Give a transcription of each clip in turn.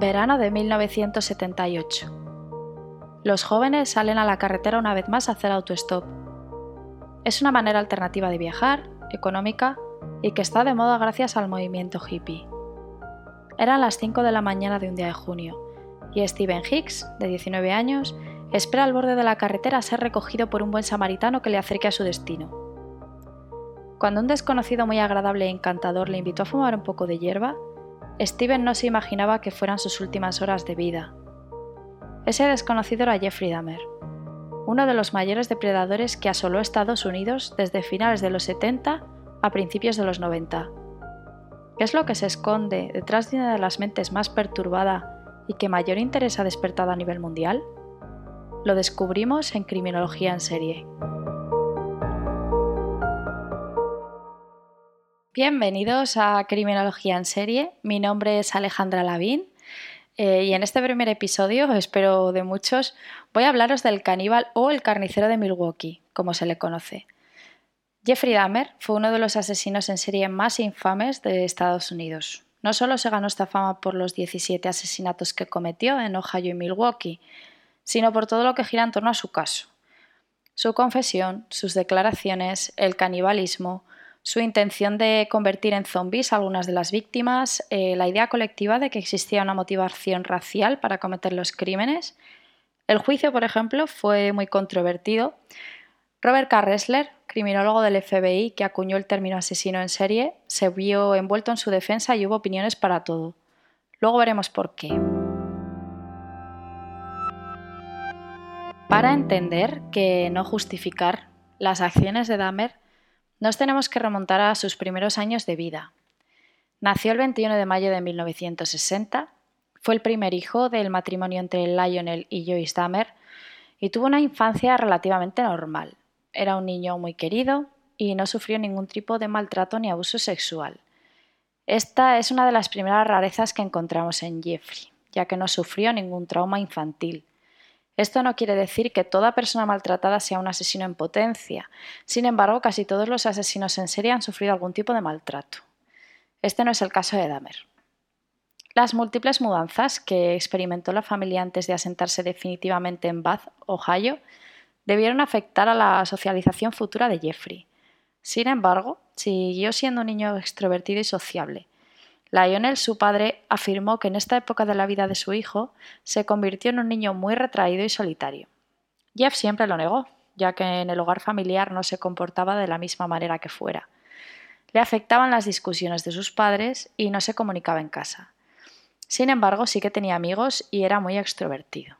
Verano de 1978. Los jóvenes salen a la carretera una vez más a hacer autostop. Es una manera alternativa de viajar, económica y que está de moda gracias al movimiento hippie. Eran las 5 de la mañana de un día de junio y Steven Hicks, de 19 años, espera al borde de la carretera a ser recogido por un buen samaritano que le acerque a su destino. Cuando un desconocido muy agradable e encantador le invitó a fumar un poco de hierba, Steven no se imaginaba que fueran sus últimas horas de vida. Ese desconocido era Jeffrey Dahmer, uno de los mayores depredadores que asoló Estados Unidos desde finales de los 70 a principios de los 90. ¿Qué es lo que se esconde detrás de una de las mentes más perturbada y que mayor interés ha despertado a nivel mundial? Lo descubrimos en Criminología en Serie. Bienvenidos a Criminología en Serie. Mi nombre es Alejandra Lavín eh, y en este primer episodio, espero de muchos, voy a hablaros del caníbal o el carnicero de Milwaukee, como se le conoce. Jeffrey Dahmer fue uno de los asesinos en serie más infames de Estados Unidos. No solo se ganó esta fama por los 17 asesinatos que cometió en Ohio y Milwaukee, sino por todo lo que gira en torno a su caso. Su confesión, sus declaraciones, el canibalismo, su intención de convertir en zombies a algunas de las víctimas, eh, la idea colectiva de que existía una motivación racial para cometer los crímenes. El juicio, por ejemplo, fue muy controvertido. Robert K. Ressler, criminólogo del FBI que acuñó el término asesino en serie, se vio envuelto en su defensa y hubo opiniones para todo. Luego veremos por qué. Para entender que no justificar las acciones de Dahmer nos tenemos que remontar a sus primeros años de vida. Nació el 21 de mayo de 1960, fue el primer hijo del matrimonio entre Lionel y Joyce Dahmer y tuvo una infancia relativamente normal. Era un niño muy querido y no sufrió ningún tipo de maltrato ni abuso sexual. Esta es una de las primeras rarezas que encontramos en Jeffrey, ya que no sufrió ningún trauma infantil. Esto no quiere decir que toda persona maltratada sea un asesino en potencia. Sin embargo, casi todos los asesinos en serie han sufrido algún tipo de maltrato. Este no es el caso de Dahmer. Las múltiples mudanzas que experimentó la familia antes de asentarse definitivamente en Bath, Ohio, debieron afectar a la socialización futura de Jeffrey. Sin embargo, siguió siendo un niño extrovertido y sociable, Lionel, su padre, afirmó que en esta época de la vida de su hijo se convirtió en un niño muy retraído y solitario. Jeff siempre lo negó, ya que en el hogar familiar no se comportaba de la misma manera que fuera. Le afectaban las discusiones de sus padres y no se comunicaba en casa. Sin embargo, sí que tenía amigos y era muy extrovertido.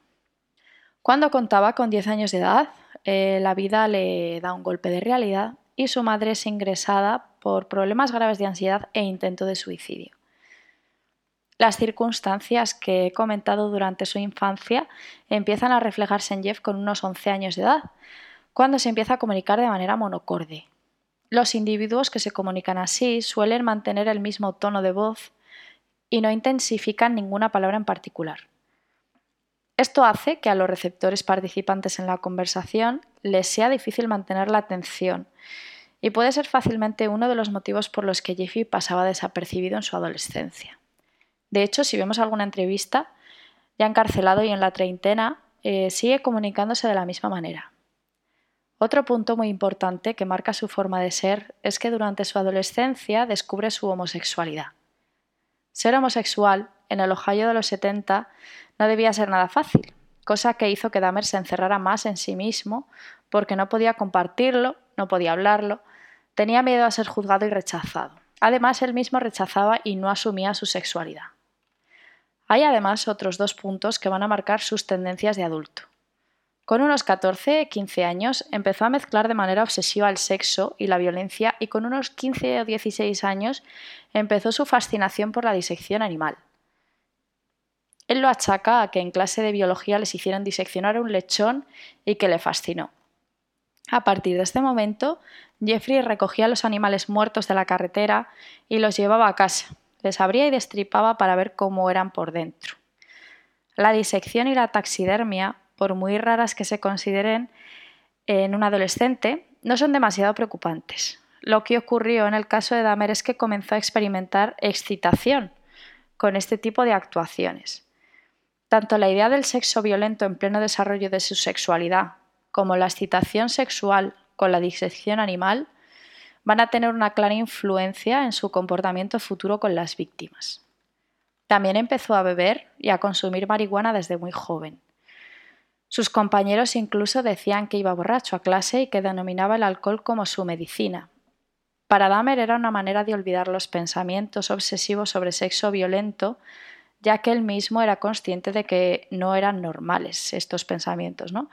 Cuando contaba con 10 años de edad, eh, la vida le da un golpe de realidad y su madre es ingresada por problemas graves de ansiedad e intento de suicidio. Las circunstancias que he comentado durante su infancia empiezan a reflejarse en Jeff con unos 11 años de edad, cuando se empieza a comunicar de manera monocorde. Los individuos que se comunican así suelen mantener el mismo tono de voz y no intensifican ninguna palabra en particular. Esto hace que a los receptores participantes en la conversación les sea difícil mantener la atención y puede ser fácilmente uno de los motivos por los que Jeffy pasaba desapercibido en su adolescencia. De hecho, si vemos alguna entrevista, ya encarcelado y en la treintena, eh, sigue comunicándose de la misma manera. Otro punto muy importante que marca su forma de ser es que durante su adolescencia descubre su homosexualidad. Ser homosexual en el Ohio de los 70 no debía ser nada fácil, cosa que hizo que Dahmer se encerrara más en sí mismo porque no podía compartirlo, no podía hablarlo, tenía miedo a ser juzgado y rechazado. Además, él mismo rechazaba y no asumía su sexualidad. Hay además otros dos puntos que van a marcar sus tendencias de adulto. Con unos 14-15 años empezó a mezclar de manera obsesiva el sexo y la violencia y con unos 15 o 16 años empezó su fascinación por la disección animal. Él lo achaca a que en clase de biología les hicieron diseccionar un lechón y que le fascinó. A partir de este momento, Jeffrey recogía los animales muertos de la carretera y los llevaba a casa, les abría y destripaba para ver cómo eran por dentro. La disección y la taxidermia, por muy raras que se consideren en un adolescente, no son demasiado preocupantes. Lo que ocurrió en el caso de Dahmer es que comenzó a experimentar excitación con este tipo de actuaciones. Tanto la idea del sexo violento en pleno desarrollo de su sexualidad como la excitación sexual con la disección animal van a tener una clara influencia en su comportamiento futuro con las víctimas. También empezó a beber y a consumir marihuana desde muy joven. Sus compañeros incluso decían que iba borracho a clase y que denominaba el alcohol como su medicina. Para Dahmer era una manera de olvidar los pensamientos obsesivos sobre sexo violento, ya que él mismo era consciente de que no eran normales estos pensamientos, ¿no?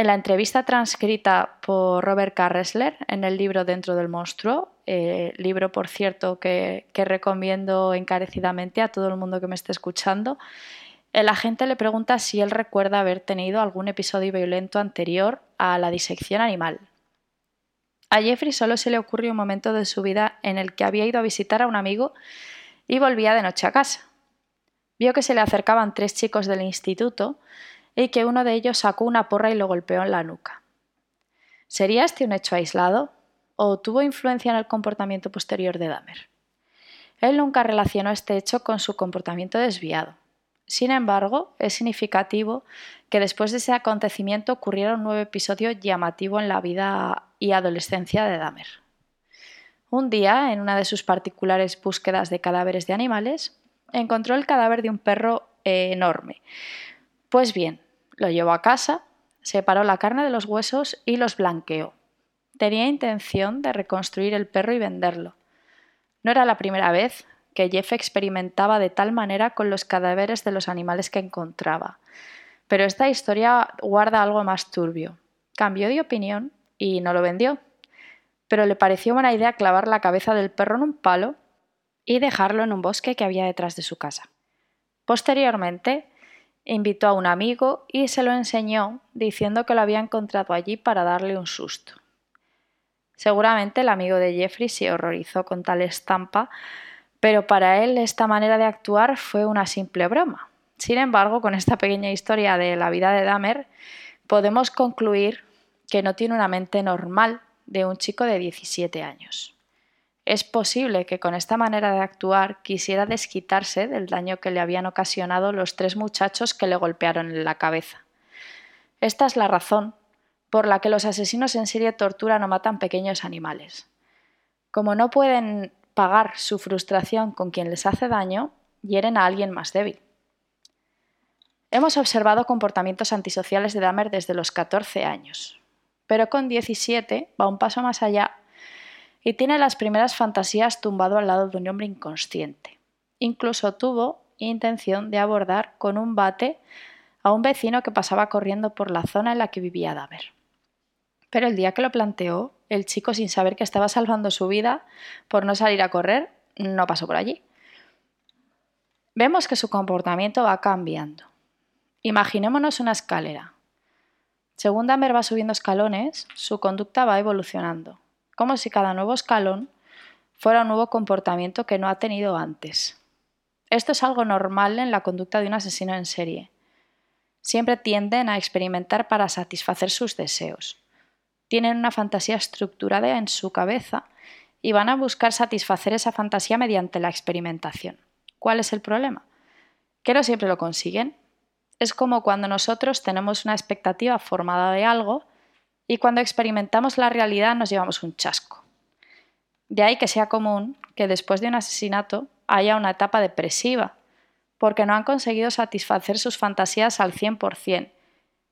En la entrevista transcrita por Robert Carresler en el libro Dentro del monstruo, eh, libro por cierto que, que recomiendo encarecidamente a todo el mundo que me esté escuchando, el agente le pregunta si él recuerda haber tenido algún episodio violento anterior a la disección animal. A Jeffrey solo se le ocurrió un momento de su vida en el que había ido a visitar a un amigo y volvía de noche a casa. Vio que se le acercaban tres chicos del instituto y que uno de ellos sacó una porra y lo golpeó en la nuca. ¿Sería este un hecho aislado o tuvo influencia en el comportamiento posterior de Dahmer? Él nunca relacionó este hecho con su comportamiento desviado. Sin embargo, es significativo que después de ese acontecimiento ocurriera un nuevo episodio llamativo en la vida y adolescencia de Dahmer. Un día, en una de sus particulares búsquedas de cadáveres de animales, encontró el cadáver de un perro enorme. Pues bien, lo llevó a casa, separó la carne de los huesos y los blanqueó. Tenía intención de reconstruir el perro y venderlo. No era la primera vez que Jeff experimentaba de tal manera con los cadáveres de los animales que encontraba. Pero esta historia guarda algo más turbio. Cambió de opinión y no lo vendió. Pero le pareció buena idea clavar la cabeza del perro en un palo y dejarlo en un bosque que había detrás de su casa. Posteriormente, invitó a un amigo y se lo enseñó diciendo que lo había encontrado allí para darle un susto. Seguramente el amigo de Jeffrey se horrorizó con tal estampa, pero para él esta manera de actuar fue una simple broma. Sin embargo, con esta pequeña historia de la vida de Dahmer, podemos concluir que no tiene una mente normal de un chico de 17 años. Es posible que con esta manera de actuar quisiera desquitarse del daño que le habían ocasionado los tres muchachos que le golpearon en la cabeza. Esta es la razón por la que los asesinos en serie torturan o matan pequeños animales. Como no pueden pagar su frustración con quien les hace daño, hieren a alguien más débil. Hemos observado comportamientos antisociales de Dahmer desde los 14 años, pero con 17 va un paso más allá y tiene las primeras fantasías tumbado al lado de un hombre inconsciente. Incluso tuvo intención de abordar con un bate a un vecino que pasaba corriendo por la zona en la que vivía Damer. Pero el día que lo planteó, el chico, sin saber que estaba salvando su vida por no salir a correr, no pasó por allí. Vemos que su comportamiento va cambiando. Imaginémonos una escalera. Según Damer va subiendo escalones, su conducta va evolucionando como si cada nuevo escalón fuera un nuevo comportamiento que no ha tenido antes. Esto es algo normal en la conducta de un asesino en serie. Siempre tienden a experimentar para satisfacer sus deseos. Tienen una fantasía estructurada en su cabeza y van a buscar satisfacer esa fantasía mediante la experimentación. ¿Cuál es el problema? Que no siempre lo consiguen. Es como cuando nosotros tenemos una expectativa formada de algo y cuando experimentamos la realidad nos llevamos un chasco. De ahí que sea común que después de un asesinato haya una etapa depresiva, porque no han conseguido satisfacer sus fantasías al 100%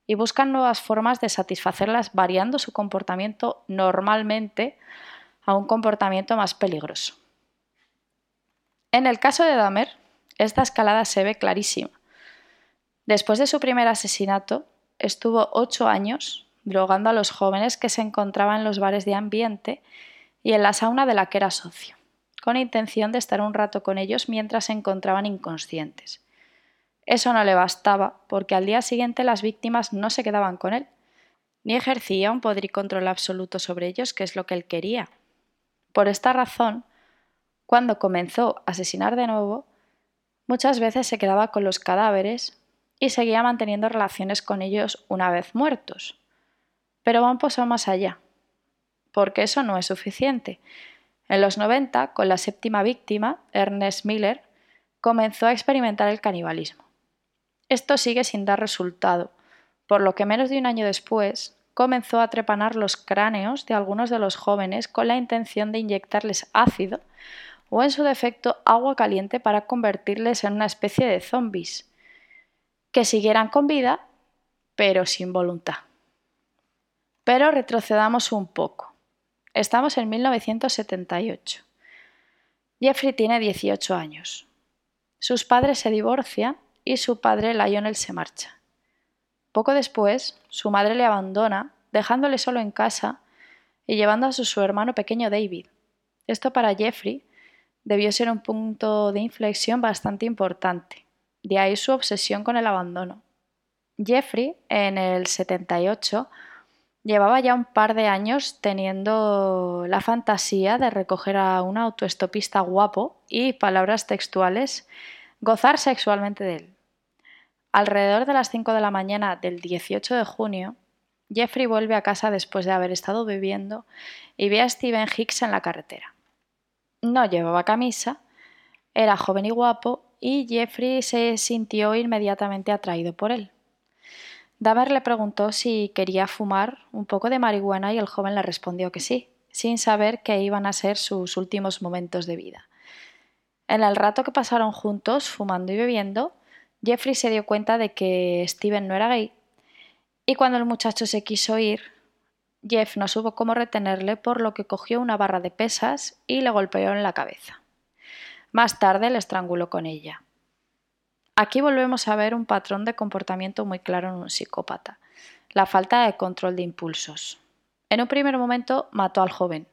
y buscan nuevas formas de satisfacerlas variando su comportamiento normalmente a un comportamiento más peligroso. En el caso de Dahmer, esta escalada se ve clarísima. Después de su primer asesinato, estuvo ocho años drogando a los jóvenes que se encontraban en los bares de ambiente y en la sauna de la que era socio, con intención de estar un rato con ellos mientras se encontraban inconscientes. Eso no le bastaba, porque al día siguiente las víctimas no se quedaban con él, ni ejercía un poder y control absoluto sobre ellos, que es lo que él quería. Por esta razón, cuando comenzó a asesinar de nuevo, muchas veces se quedaba con los cadáveres y seguía manteniendo relaciones con ellos una vez muertos. Pero va un paso más allá, porque eso no es suficiente. En los 90, con la séptima víctima, Ernest Miller, comenzó a experimentar el canibalismo. Esto sigue sin dar resultado, por lo que menos de un año después comenzó a trepanar los cráneos de algunos de los jóvenes con la intención de inyectarles ácido o en su defecto agua caliente para convertirles en una especie de zombies, que siguieran con vida pero sin voluntad. Pero retrocedamos un poco. Estamos en 1978. Jeffrey tiene 18 años. Sus padres se divorcian y su padre Lionel se marcha. Poco después, su madre le abandona, dejándole solo en casa y llevando a su, hermano pequeño David. Esto para Jeffrey debió ser un punto de inflexión bastante importante, de ahí su obsesión con el abandono. Jeffrey, en el 78, llevaba ya un par de años teniendo la fantasía de recoger a un autoestopista guapo y, palabras textuales, gozar sexualmente de él. Alrededor de las 5 de la mañana del 18 de junio, Jeffrey vuelve a casa después de haber estado bebiendo y ve a Steven Hicks en la carretera. No llevaba camisa, era joven y guapo y Jeffrey se sintió inmediatamente atraído por él. Dahmer le preguntó si quería fumar un poco de marihuana y el joven le respondió que sí, sin saber que iban a ser sus últimos momentos de vida. En el rato que pasaron juntos, fumando y bebiendo, Jeffrey se dio cuenta de que Steven no era gay y cuando el muchacho se quiso ir, Jeff no supo cómo retenerle por lo que cogió una barra de pesas y le golpeó en la cabeza. Más tarde le estranguló con ella. Aquí volvemos a ver un patrón de comportamiento muy claro en un psicópata, la falta de control de impulsos. En un primer momento mató al joven,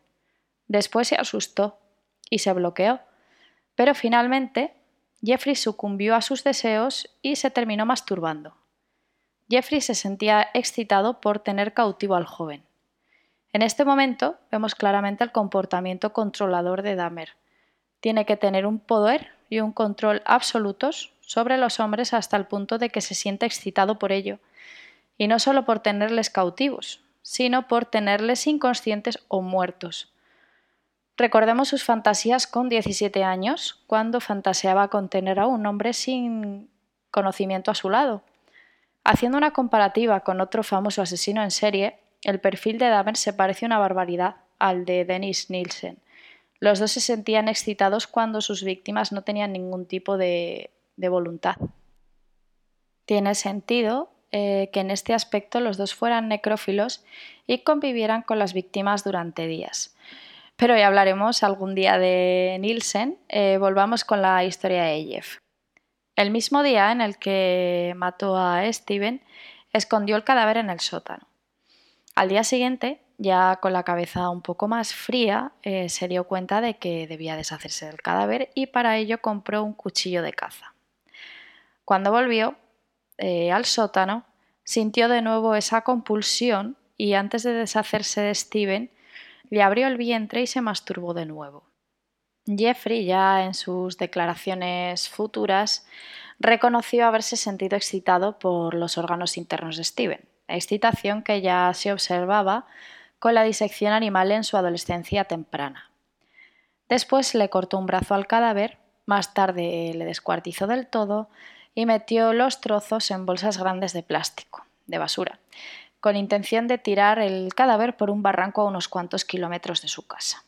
después se asustó y se bloqueó, pero finalmente Jeffrey sucumbió a sus deseos y se terminó masturbando. Jeffrey se sentía excitado por tener cautivo al joven. En este momento vemos claramente el comportamiento controlador de Dahmer. Tiene que tener un poder y un control absolutos sobre los hombres hasta el punto de que se siente excitado por ello, y no solo por tenerles cautivos, sino por tenerles inconscientes o muertos. Recordemos sus fantasías con 17 años, cuando fantaseaba con tener a un hombre sin conocimiento a su lado. Haciendo una comparativa con otro famoso asesino en serie, el perfil de Dahmer se parece una barbaridad al de Dennis Nielsen. Los dos se sentían excitados cuando sus víctimas no tenían ningún tipo de de voluntad. Tiene sentido eh, que en este aspecto los dos fueran necrófilos y convivieran con las víctimas durante días. Pero ya hablaremos algún día de Nielsen. Eh, volvamos con la historia de Jeff. El mismo día en el que mató a Steven, escondió el cadáver en el sótano. Al día siguiente, ya con la cabeza un poco más fría, eh, se dio cuenta de que debía deshacerse del cadáver y para ello compró un cuchillo de caza. Cuando volvió eh, al sótano, sintió de nuevo esa compulsión y antes de deshacerse de Steven, le abrió el vientre y se masturbó de nuevo. Jeffrey, ya en sus declaraciones futuras, reconoció haberse sentido excitado por los órganos internos de Steven, excitación que ya se observaba con la disección animal en su adolescencia temprana. Después le cortó un brazo al cadáver, más tarde le descuartizó del todo y metió los trozos en bolsas grandes de plástico, de basura, con intención de tirar el cadáver por un barranco a unos cuantos kilómetros de su casa.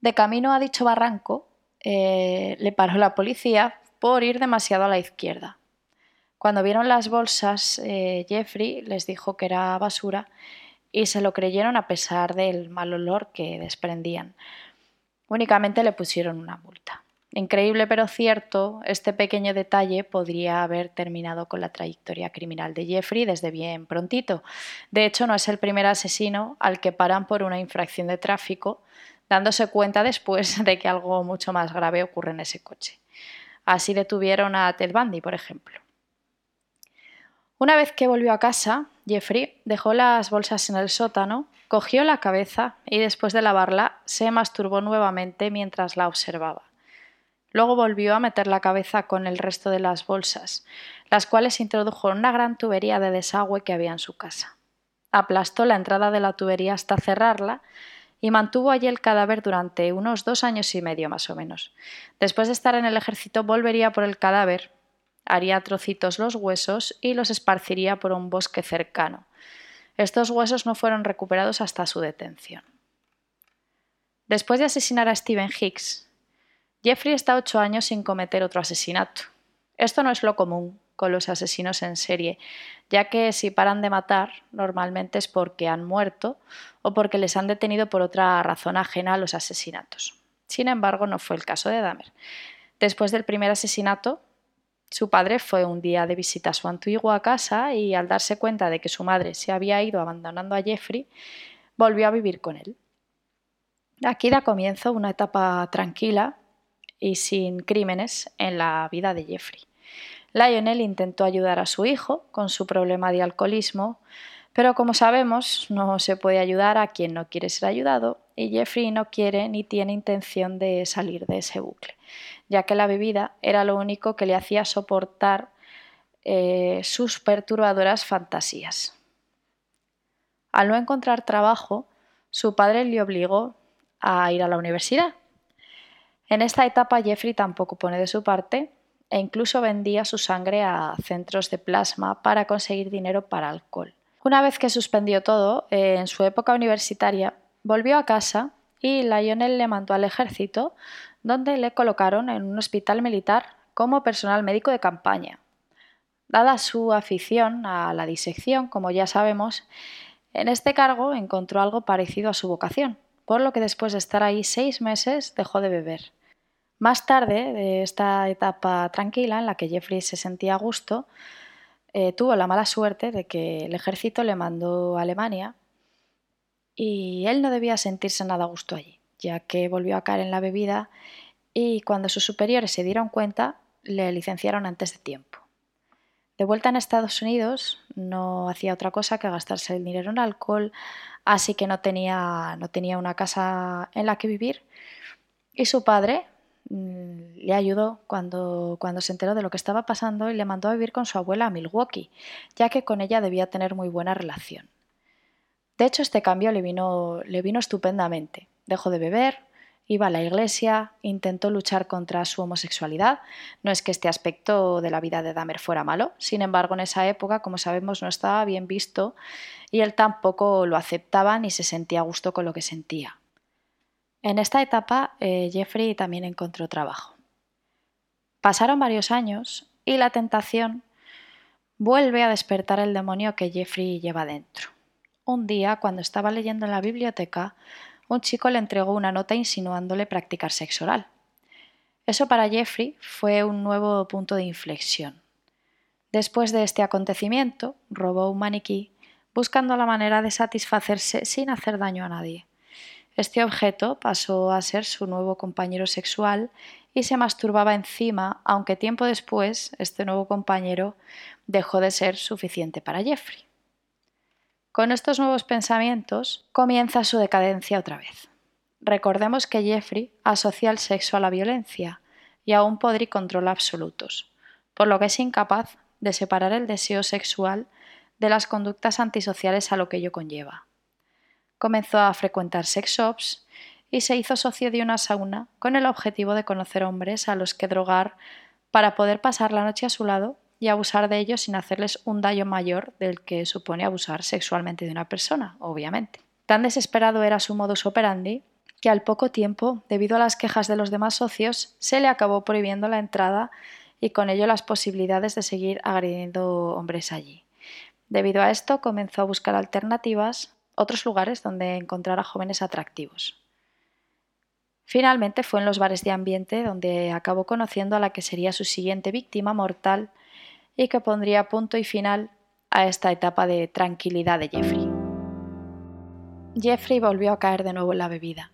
De camino a dicho barranco, eh, le paró la policía por ir demasiado a la izquierda. Cuando vieron las bolsas, eh, Jeffrey les dijo que era basura y se lo creyeron a pesar del mal olor que desprendían. Únicamente le pusieron una multa. Increíble pero cierto, este pequeño detalle podría haber terminado con la trayectoria criminal de Jeffrey desde bien prontito. De hecho, no es el primer asesino al que paran por una infracción de tráfico, dándose cuenta después de que algo mucho más grave ocurre en ese coche. Así detuvieron a Ted Bundy, por ejemplo. Una vez que volvió a casa, Jeffrey dejó las bolsas en el sótano, cogió la cabeza y después de lavarla se masturbó nuevamente mientras la observaba. Luego volvió a meter la cabeza con el resto de las bolsas, las cuales introdujo en una gran tubería de desagüe que había en su casa. Aplastó la entrada de la tubería hasta cerrarla y mantuvo allí el cadáver durante unos dos años y medio más o menos. Después de estar en el ejército volvería por el cadáver haría trocitos los huesos y los esparciría por un bosque cercano. Estos huesos no fueron recuperados hasta su detención. Después de asesinar a Stephen Hicks, Jeffrey está ocho años sin cometer otro asesinato. Esto no es lo común con los asesinos en serie, ya que si paran de matar, normalmente es porque han muerto o porque les han detenido por otra razón ajena a los asesinatos. Sin embargo, no fue el caso de Dahmer. Después del primer asesinato, su padre fue un día de visita a su antigua casa y al darse cuenta de que su madre se había ido abandonando a Jeffrey, volvió a vivir con él. Aquí da comienzo una etapa tranquila y sin crímenes en la vida de Jeffrey. Lionel intentó ayudar a su hijo con su problema de alcoholismo, pero como sabemos, no se puede ayudar a quien no quiere ser ayudado y Jeffrey no quiere ni tiene intención de salir de ese bucle, ya que la bebida era lo único que le hacía soportar eh, sus perturbadoras fantasías. Al no encontrar trabajo, su padre le obligó a ir a la universidad. En esta etapa Jeffrey tampoco pone de su parte e incluso vendía su sangre a centros de plasma para conseguir dinero para alcohol. Una vez que suspendió todo, en su época universitaria, volvió a casa y Lionel le mandó al ejército, donde le colocaron en un hospital militar como personal médico de campaña. Dada su afición a la disección, como ya sabemos, en este cargo encontró algo parecido a su vocación, por lo que después de estar ahí seis meses dejó de beber. Más tarde, de esta etapa tranquila en la que Jeffrey se sentía a gusto, eh, tuvo la mala suerte de que el ejército le mandó a Alemania y él no debía sentirse nada a gusto allí, ya que volvió a caer en la bebida y cuando sus superiores se dieron cuenta, le licenciaron antes de tiempo. De vuelta en Estados Unidos, no hacía otra cosa que gastarse el dinero en alcohol, así que no tenía, no tenía una casa en la que vivir. Y su padre le ayudó cuando, se enteró de lo que estaba pasando y le mandó a vivir con su abuela a Milwaukee, ya que con ella debía tener muy buena relación. De hecho, este cambio le vino, le vino estupendamente. Dejó de beber, iba a la iglesia, intentó luchar contra su homosexualidad. No es que este aspecto de la vida de Dahmer fuera malo, sin embargo, en esa época, como sabemos, no estaba bien visto y él tampoco lo aceptaba ni se sentía a gusto con lo que sentía. En esta etapa, eh, Jeffrey también encontró trabajo. Pasaron varios años y la tentación vuelve a despertar el demonio que Jeffrey lleva dentro. Un día, cuando estaba leyendo en la biblioteca, un chico le entregó una nota insinuándole practicar sexo oral. Eso para Jeffrey fue un nuevo punto de inflexión. Después de este acontecimiento, robó un maniquí buscando la manera de satisfacerse sin hacer daño a nadie. Este objeto pasó a ser su nuevo compañero sexual y se masturbaba encima, aunque tiempo después este nuevo compañero dejó de ser suficiente para Jeffrey. Con estos nuevos pensamientos comienza su decadencia otra vez. Recordemos que Jeffrey asocia el sexo a la violencia y a un poder y control absolutos, por lo que es incapaz de separar el deseo sexual de las conductas antisociales a lo que ello conlleva. Comenzó a frecuentar sex shops y se hizo socio de una sauna con el objetivo de conocer hombres a los que drogar para poder pasar la noche a su lado y abusar de ellos sin hacerles un daño mayor del que supone abusar sexualmente de una persona, obviamente. Tan desesperado era su modus operandi que al poco tiempo, debido a las quejas de los demás socios, se le acabó prohibiendo la entrada y con ello las posibilidades de seguir agrediendo hombres allí. Debido a esto, comenzó a buscar alternativas, otros lugares donde encontrar a jóvenes atractivos. Finalmente fue en los bares de ambiente donde acabó conociendo a la que sería su siguiente víctima mortal y que pondría punto y final a esta etapa de tranquilidad de Jeffrey. Jeffrey volvió a caer de nuevo en la bebida.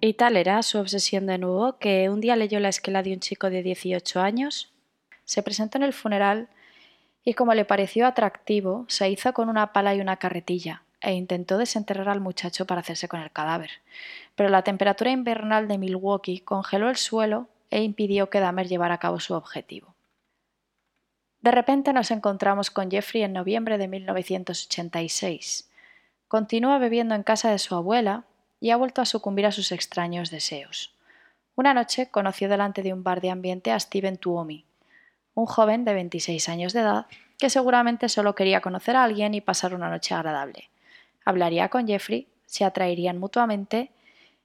Y tal era su obsesión de nuevo que un día leyó la esquela de un chico de 18 años, se presentó en el funeral y como le pareció atractivo, se hizo con una pala y una carretilla e intentó desenterrar al muchacho para hacerse con el cadáver. Pero la temperatura invernal de Milwaukee congeló el suelo e impidió que Dahmer llevara a cabo su objetivo. De repente nos encontramos con Jeffrey en noviembre de 1986. Continúa bebiendo en casa de su abuela y ha vuelto a sucumbir a sus extraños deseos. Una noche conoció delante de un bar de ambiente a Steven Tuomi, un joven de 26 años de edad que seguramente solo quería conocer a alguien y pasar una noche agradable. Hablaría con Jeffrey, se atraerían mutuamente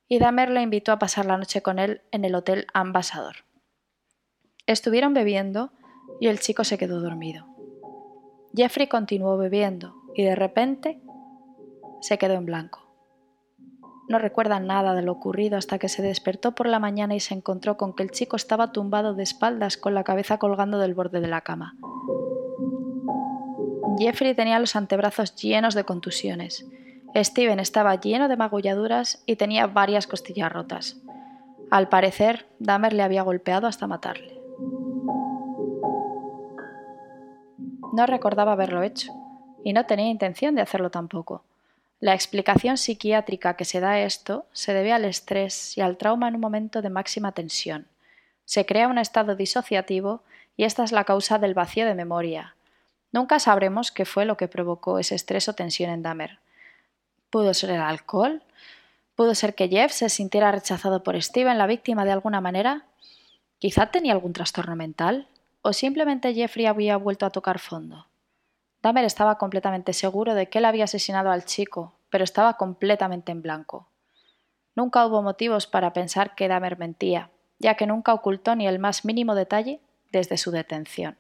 y Dahmer le invitó a pasar la noche con él en el Hotel Ambassador. Estuvieron bebiendo y el chico se quedó dormido. Jeffrey continuó bebiendo y de repente se quedó en blanco. No recuerda nada de lo ocurrido hasta que se despertó por la mañana y se encontró con que el chico estaba tumbado de espaldas con la cabeza colgando del borde de la cama. Jeffrey tenía los antebrazos llenos de contusiones. Steven estaba lleno de magulladuras y tenía varias costillas rotas. Al parecer, Dahmer le había golpeado hasta matarle. No recordaba haberlo hecho, y no tenía intención de hacerlo tampoco. La explicación psiquiátrica que se da a esto se debe al estrés y al trauma en un momento de máxima tensión. Se crea un estado disociativo y esta es la causa del vacío de memoria. Nunca sabremos qué fue lo que provocó ese estrés o tensión en Dahmer. ¿Pudo ser el alcohol? ¿Pudo ser que Jeff se sintiera rechazado por Steven, la víctima, de alguna manera? ¿Quizá tenía algún trastorno mental? ¿O simplemente Jeffrey había vuelto a tocar fondo? Dahmer estaba completamente seguro de que él había asesinado al chico, pero estaba completamente en blanco. Nunca hubo motivos para pensar que Dahmer mentía, ya que nunca ocultó ni el más mínimo detalle desde su detención.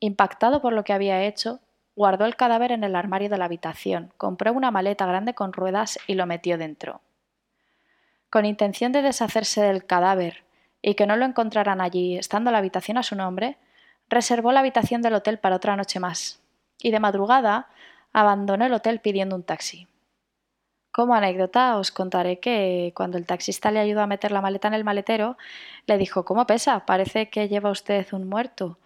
Impactado por lo que había hecho, guardó el cadáver en el armario de la habitación, compró una maleta grande con ruedas y lo metió dentro. Con intención de deshacerse del cadáver y que no lo encontraran allí, estando la habitación a su nombre, reservó la habitación del hotel para otra noche más, y de madrugada abandonó el hotel pidiendo un taxi. Como anécdota os contaré que cuando el taxista le ayudó a meter la maleta en el maletero, le dijo ¿Cómo pesa? Parece que lleva usted un muerto.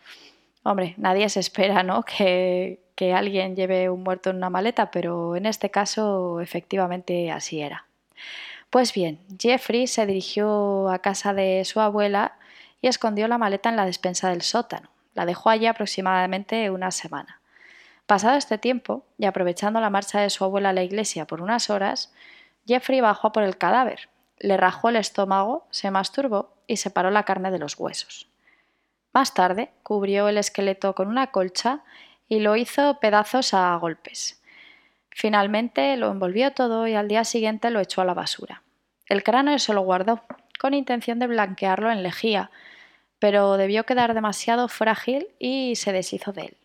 Hombre, nadie se espera, ¿no? Que, que alguien lleve un muerto en una maleta, pero en este caso efectivamente así era. Pues bien, Jeffrey se dirigió a casa de su abuela y escondió la maleta en la despensa del sótano. La dejó allí aproximadamente una semana. Pasado este tiempo, y aprovechando la marcha de su abuela a la iglesia por unas horas, Jeffrey bajó por el cadáver, le rajó el estómago, se masturbó y separó la carne de los huesos. Más tarde, cubrió el esqueleto con una colcha y lo hizo pedazos a golpes. Finalmente lo envolvió todo y al día siguiente lo echó a la basura. El cráneo se lo guardó, con intención de blanquearlo en lejía, pero debió quedar demasiado frágil y se deshizo de él.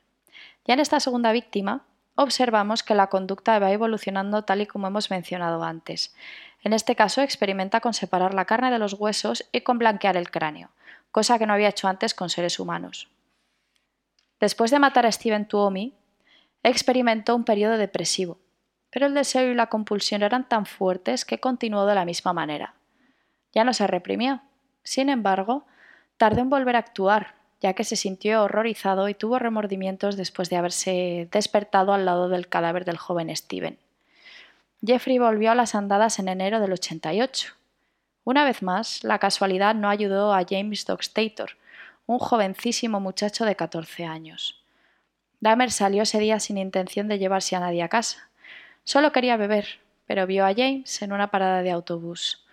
Ya en esta segunda víctima, observamos que la conducta va evolucionando tal y como hemos mencionado antes. En este caso experimenta con separar la carne de los huesos y con blanquear el cráneo, cosa que no había hecho antes con seres humanos. Después de matar a Steven Tuomi, experimentó un periodo depresivo, pero el deseo y la compulsión eran tan fuertes que continuó de la misma manera. Ya no se reprimió. Sin embargo, Tardó en volver a actuar, ya que se sintió horrorizado y tuvo remordimientos después de haberse despertado al lado del cadáver del joven Steven. Jeffrey volvió a las andadas en enero del 88. Una vez más, la casualidad no ayudó a James Dockstator, un jovencísimo muchacho de 14 años. Dahmer salió ese día sin intención de llevarse a nadie a casa. Solo quería beber, pero vio a James en una parada de autobús.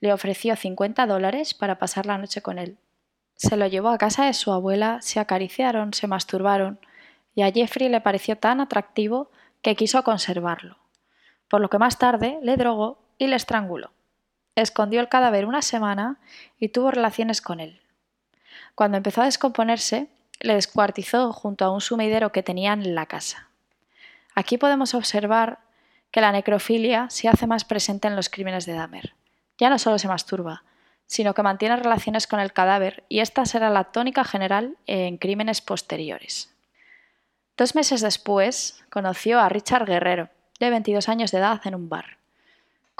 Le ofreció 50 dólares para pasar la noche con él. Se lo llevó a casa de su abuela, se acariciaron, se masturbaron, y a Jeffrey le pareció tan atractivo que quiso conservarlo, por lo que más tarde le drogó y le estranguló. Escondió el cadáver una semana y tuvo relaciones con él. Cuando empezó a descomponerse, le descuartizó junto a un sumidero que tenían en la casa. Aquí podemos observar que la necrofilia se hace más presente en los crímenes de Dahmer. Ya no solo se masturba, sino que mantiene relaciones con el cadáver y esta será la tónica general en crímenes posteriores. Dos meses después, conoció a Richard Guerrero, de 22 años de edad, en un bar.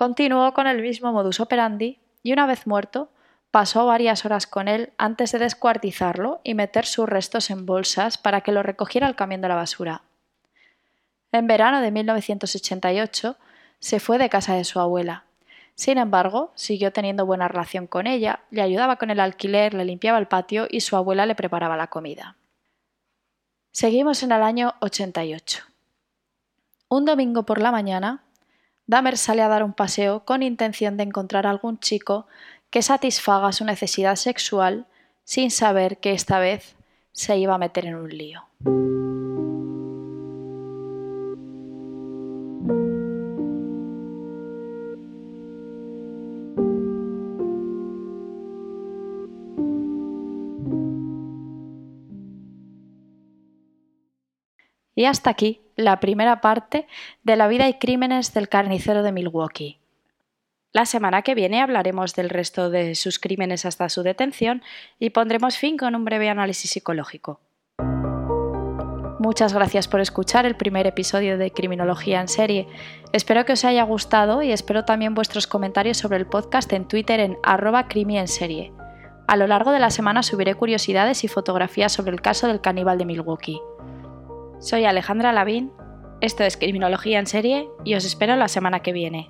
Continuó con el mismo modus operandi y una vez muerto, pasó varias horas con él antes de descuartizarlo y meter sus restos en bolsas para que lo recogiera el camión de la basura. En verano de 1988 se fue de casa de su abuela, sin embargo, siguió teniendo buena relación con ella, le ayudaba con el alquiler, le limpiaba el patio y su abuela le preparaba la comida. Seguimos en el año 88. Un domingo por la mañana, Dahmer sale a dar un paseo con intención de encontrar algún chico que satisfaga su necesidad sexual sin saber que esta vez se iba a meter en un lío. Y hasta aquí la primera parte de la vida y crímenes del carnicero de Milwaukee. La semana que viene hablaremos del resto de sus crímenes hasta su detención y pondremos fin con un breve análisis psicológico. Muchas gracias por escuchar el primer episodio de Criminología en serie. Espero que os haya gustado y espero también vuestros comentarios sobre el podcast en Twitter en arroba. A lo largo de la semana subiré curiosidades y fotografías sobre el caso del caníbal de Milwaukee. Soy Alejandra Lavín, esto es Criminología en serie y os espero la semana que viene.